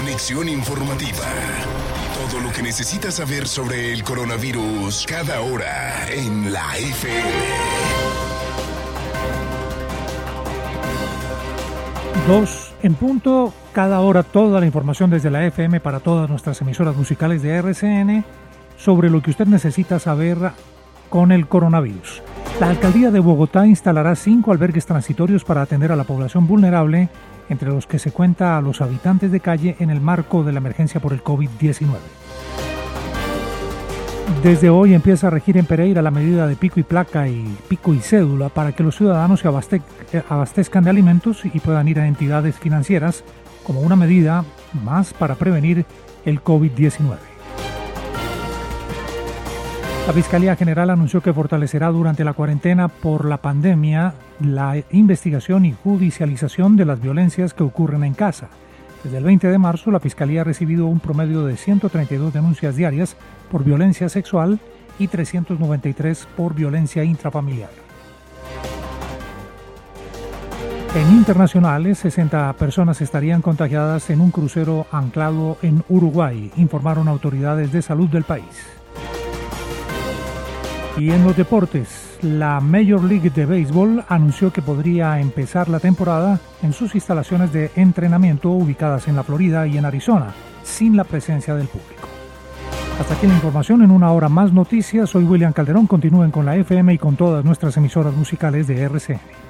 Conexión informativa. Todo lo que necesitas saber sobre el coronavirus cada hora en la FM. Dos en punto, cada hora toda la información desde la FM para todas nuestras emisoras musicales de RCN sobre lo que usted necesita saber con el coronavirus. La alcaldía de Bogotá instalará cinco albergues transitorios para atender a la población vulnerable, entre los que se cuenta a los habitantes de calle en el marco de la emergencia por el COVID-19. Desde hoy empieza a regir en Pereira la medida de pico y placa y pico y cédula para que los ciudadanos se abaste- eh, abastezcan de alimentos y puedan ir a entidades financieras como una medida más para prevenir el COVID-19. La Fiscalía General anunció que fortalecerá durante la cuarentena por la pandemia la investigación y judicialización de las violencias que ocurren en casa. Desde el 20 de marzo, la Fiscalía ha recibido un promedio de 132 denuncias diarias por violencia sexual y 393 por violencia intrafamiliar. En internacionales, 60 personas estarían contagiadas en un crucero anclado en Uruguay, informaron autoridades de salud del país. Y en los deportes, la Major League de Béisbol anunció que podría empezar la temporada en sus instalaciones de entrenamiento ubicadas en la Florida y en Arizona, sin la presencia del público. Hasta aquí la información en una hora más noticias. Soy William Calderón. Continúen con la FM y con todas nuestras emisoras musicales de RCN.